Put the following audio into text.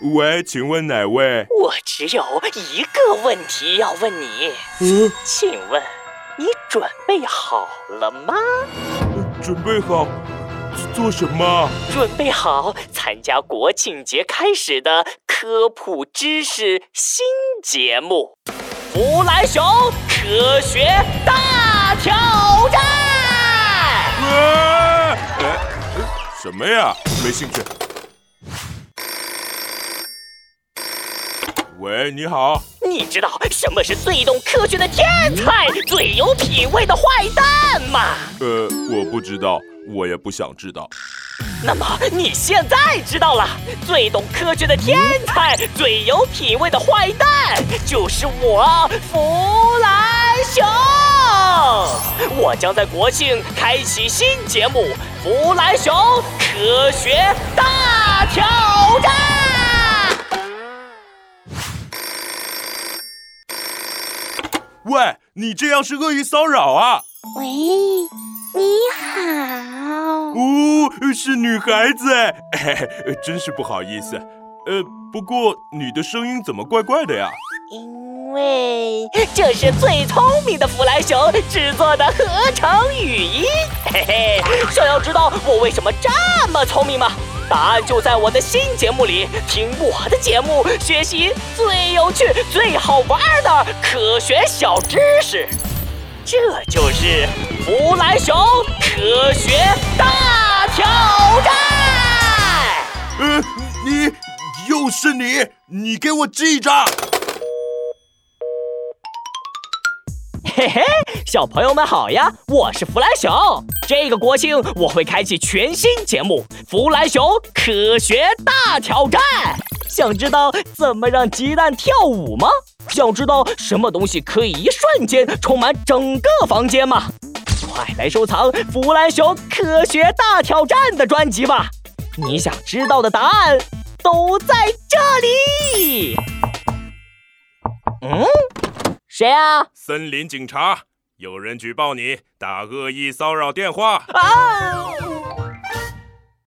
喂，请问哪位？我只有一个问题要问你，嗯，请问你准备好了吗？准备好做什么？准备好参加国庆节开始的科普知识新节目《弗莱熊科学大挑战》。啊！哎，什么呀？没兴趣。喂，你好。你知道什么是最懂科学的天才、最有品味的坏蛋吗？呃，我不知道，我也不想知道。那么你现在知道了，最懂科学的天才、最有品味的坏蛋就是我弗兰熊。我将在国庆开启新节目《弗兰熊科学大挑战》。喂，你这样是恶意骚扰啊！喂，你好。哦，是女孩子哎，嘿 真是不好意思。呃，不过你的声音怎么怪怪的呀？因为这是最聪明的弗莱熊制作的合成语音。嘿嘿，想要知道我为什么这么聪明吗？答案就在我的新节目里，听我的节目，学习最有趣、最好玩的科学小知识。这就是弗莱熊科学大挑战。呃，你又是你，你给我记着。嘿嘿，小朋友们好呀！我是弗莱熊。这个国庆我会开启全新节目《弗莱熊科学大挑战》。想知道怎么让鸡蛋跳舞吗？想知道什么东西可以一瞬间充满整个房间吗？快来收藏《弗莱熊科学大挑战》的专辑吧！你想知道的答案都在这里。嗯？谁啊？森林警察，有人举报你打恶意骚扰电话。啊！